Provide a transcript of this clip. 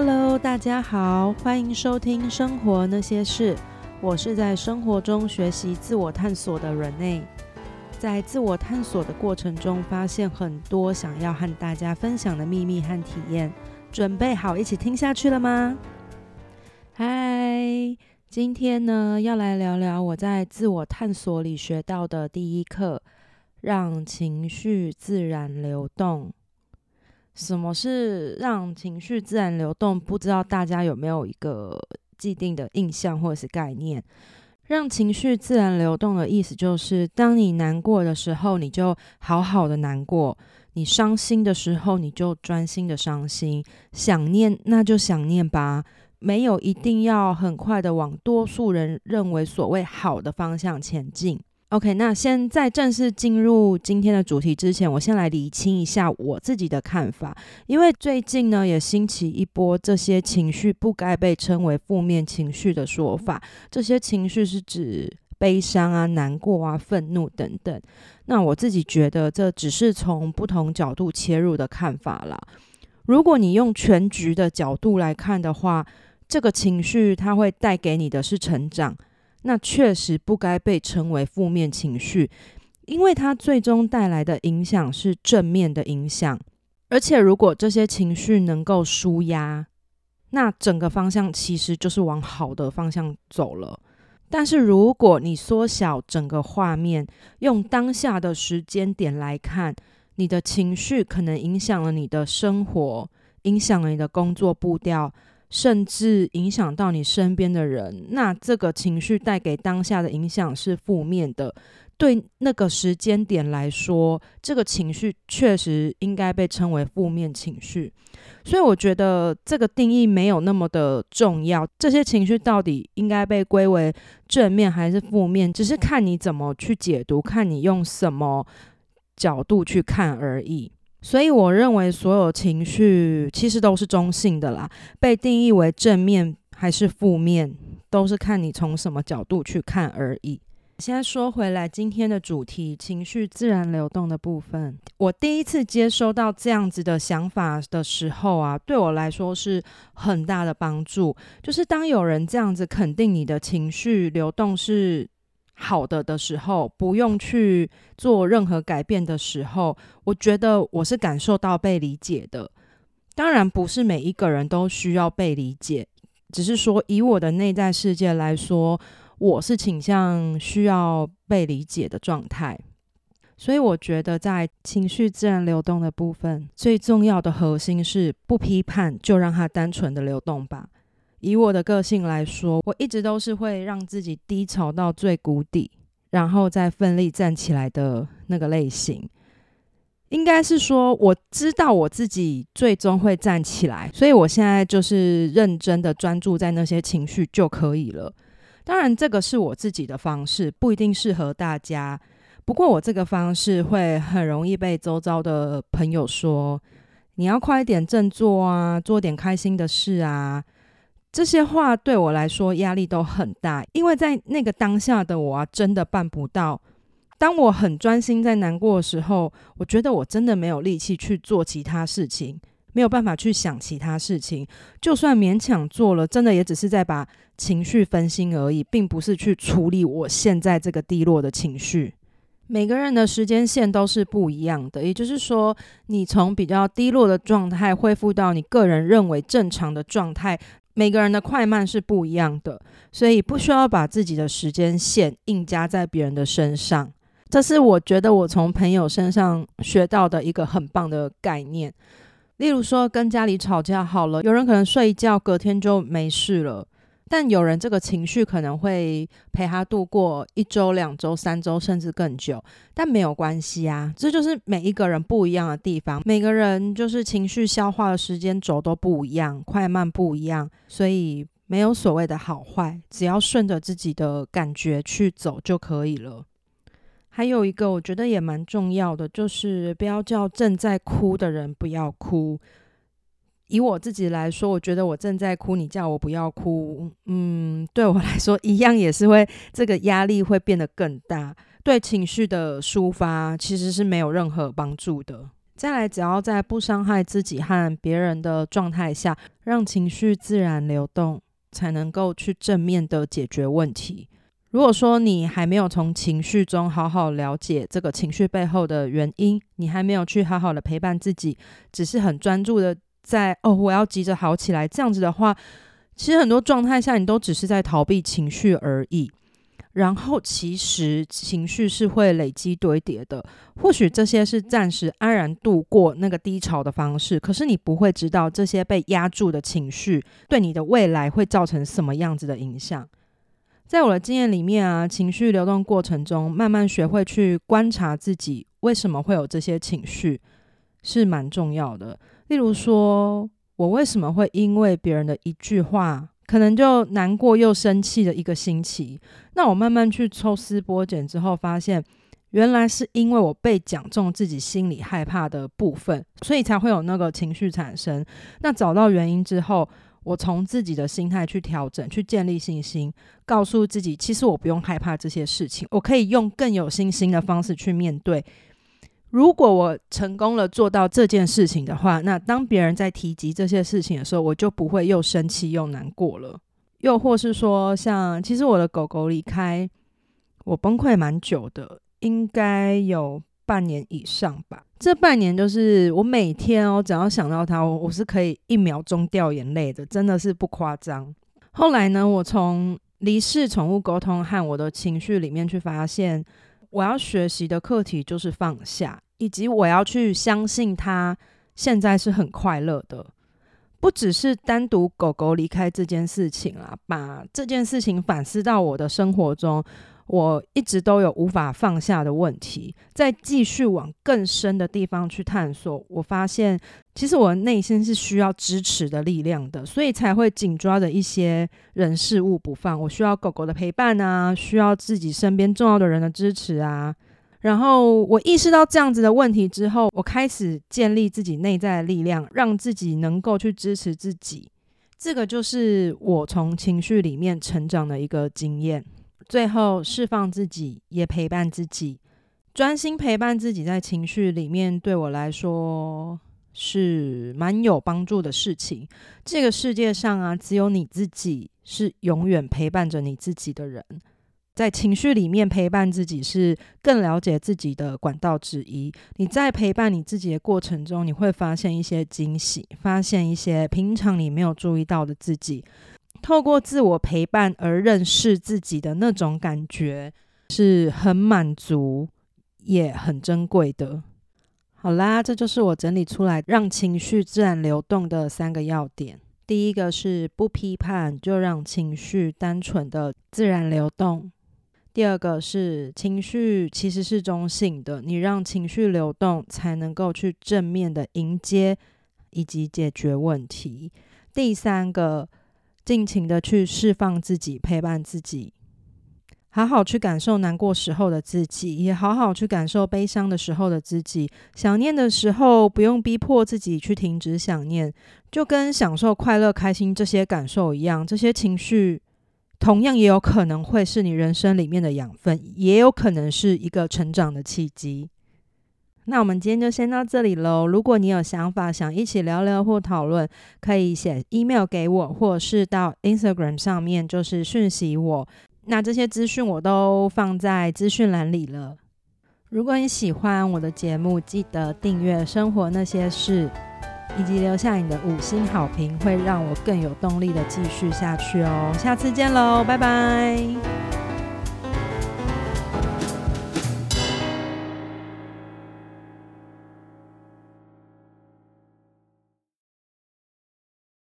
Hello，大家好，欢迎收听《生活那些事》。我是在生活中学习自我探索的人内，在自我探索的过程中，发现很多想要和大家分享的秘密和体验。准备好一起听下去了吗？嗨，今天呢，要来聊聊我在自我探索里学到的第一课：让情绪自然流动。什么是让情绪自然流动？不知道大家有没有一个既定的印象或者是概念？让情绪自然流动的意思就是，当你难过的时候，你就好好的难过；你伤心的时候，你就专心的伤心；想念那就想念吧，没有一定要很快的往多数人认为所谓好的方向前进。OK，那先在正式进入今天的主题之前，我先来理清一下我自己的看法。因为最近呢，也兴起一波这些情绪不该被称为负面情绪的说法。这些情绪是指悲伤啊、难过啊、愤怒等等。那我自己觉得，这只是从不同角度切入的看法啦。如果你用全局的角度来看的话，这个情绪它会带给你的是成长。那确实不该被称为负面情绪，因为它最终带来的影响是正面的影响。而且，如果这些情绪能够舒压，那整个方向其实就是往好的方向走了。但是，如果你缩小整个画面，用当下的时间点来看，你的情绪可能影响了你的生活，影响了你的工作步调。甚至影响到你身边的人，那这个情绪带给当下的影响是负面的。对那个时间点来说，这个情绪确实应该被称为负面情绪。所以我觉得这个定义没有那么的重要。这些情绪到底应该被归为正面还是负面，只是看你怎么去解读，看你用什么角度去看而已。所以我认为所有情绪其实都是中性的啦，被定义为正面还是负面，都是看你从什么角度去看而已。现在说回来，今天的主题——情绪自然流动的部分，我第一次接收到这样子的想法的时候啊，对我来说是很大的帮助。就是当有人这样子肯定你的情绪流动是。好的的时候，不用去做任何改变的时候，我觉得我是感受到被理解的。当然，不是每一个人都需要被理解，只是说以我的内在世界来说，我是倾向需要被理解的状态。所以，我觉得在情绪自然流动的部分，最重要的核心是不批判，就让它单纯的流动吧。以我的个性来说，我一直都是会让自己低潮到最谷底，然后再奋力站起来的那个类型。应该是说，我知道我自己最终会站起来，所以我现在就是认真的专注在那些情绪就可以了。当然，这个是我自己的方式，不一定适合大家。不过，我这个方式会很容易被周遭的朋友说：“你要快一点振作啊，做点开心的事啊。”这些话对我来说压力都很大，因为在那个当下的我啊，真的办不到。当我很专心在难过的时候，我觉得我真的没有力气去做其他事情，没有办法去想其他事情。就算勉强做了，真的也只是在把情绪分心而已，并不是去处理我现在这个低落的情绪。每个人的时间线都是不一样的，也就是说，你从比较低落的状态恢复到你个人认为正常的状态。每个人的快慢是不一样的，所以不需要把自己的时间线硬加在别人的身上。这是我觉得我从朋友身上学到的一个很棒的概念。例如说，跟家里吵架好了，有人可能睡一觉，隔天就没事了。但有人这个情绪可能会陪他度过一周、两周、三周，甚至更久。但没有关系啊，这就是每一个人不一样的地方。每个人就是情绪消化的时间轴都不一样，快慢不一样，所以没有所谓的好坏，只要顺着自己的感觉去走就可以了。还有一个我觉得也蛮重要的，就是不要叫正在哭的人不要哭。以我自己来说，我觉得我正在哭，你叫我不要哭，嗯，对我来说一样也是会这个压力会变得更大，对情绪的抒发其实是没有任何帮助的。再来，只要在不伤害自己和别人的状态下，让情绪自然流动，才能够去正面的解决问题。如果说你还没有从情绪中好好了解这个情绪背后的原因，你还没有去好好的陪伴自己，只是很专注的在哦，我要急着好起来，这样子的话，其实很多状态下你都只是在逃避情绪而已。然后其实情绪是会累积堆叠的，或许这些是暂时安然度过那个低潮的方式，可是你不会知道这些被压住的情绪对你的未来会造成什么样子的影响。在我的经验里面啊，情绪流动过程中，慢慢学会去观察自己为什么会有这些情绪，是蛮重要的。例如说，我为什么会因为别人的一句话，可能就难过又生气的一个星期？那我慢慢去抽丝剥茧之后，发现原来是因为我被讲中自己心里害怕的部分，所以才会有那个情绪产生。那找到原因之后，我从自己的心态去调整，去建立信心，告诉自己，其实我不用害怕这些事情，我可以用更有信心的方式去面对。如果我成功了做到这件事情的话，那当别人在提及这些事情的时候，我就不会又生气又难过了。又或是说，像其实我的狗狗离开我崩溃蛮久的，应该有半年以上吧。这半年就是我每天哦，只要想到它，我，我是可以一秒钟掉眼泪的，真的是不夸张。后来呢，我从离世宠物沟通和我的情绪里面去发现，我要学习的课题就是放下，以及我要去相信他现在是很快乐的，不只是单独狗狗离开这件事情啊，把这件事情反思到我的生活中。我一直都有无法放下的问题，在继续往更深的地方去探索。我发现，其实我的内心是需要支持的力量的，所以才会紧抓着一些人事物不放。我需要狗狗的陪伴啊，需要自己身边重要的人的支持啊。然后我意识到这样子的问题之后，我开始建立自己内在的力量，让自己能够去支持自己。这个就是我从情绪里面成长的一个经验。最后释放自己，也陪伴自己，专心陪伴自己，在情绪里面，对我来说是蛮有帮助的事情。这个世界上啊，只有你自己是永远陪伴着你自己的人，在情绪里面陪伴自己，是更了解自己的管道之一。你在陪伴你自己的过程中，你会发现一些惊喜，发现一些平常你没有注意到的自己。透过自我陪伴而认识自己的那种感觉，是很满足也很珍贵的。好啦，这就是我整理出来让情绪自然流动的三个要点。第一个是不批判，就让情绪单纯的自然流动；第二个是情绪其实是中性的，你让情绪流动，才能够去正面的迎接以及解决问题；第三个。尽情的去释放自己，陪伴自己，好好去感受难过时候的自己，也好好去感受悲伤的时候的自己。想念的时候，不用逼迫自己去停止想念，就跟享受快乐、开心这些感受一样。这些情绪同样也有可能会是你人生里面的养分，也有可能是一个成长的契机。那我们今天就先到这里喽。如果你有想法想一起聊聊或讨论，可以写 email 给我，或是到 Instagram 上面就是讯息我。那这些资讯我都放在资讯栏里了。如果你喜欢我的节目，记得订阅《生活那些事》，以及留下你的五星好评，会让我更有动力的继续下去哦。下次见喽，拜拜。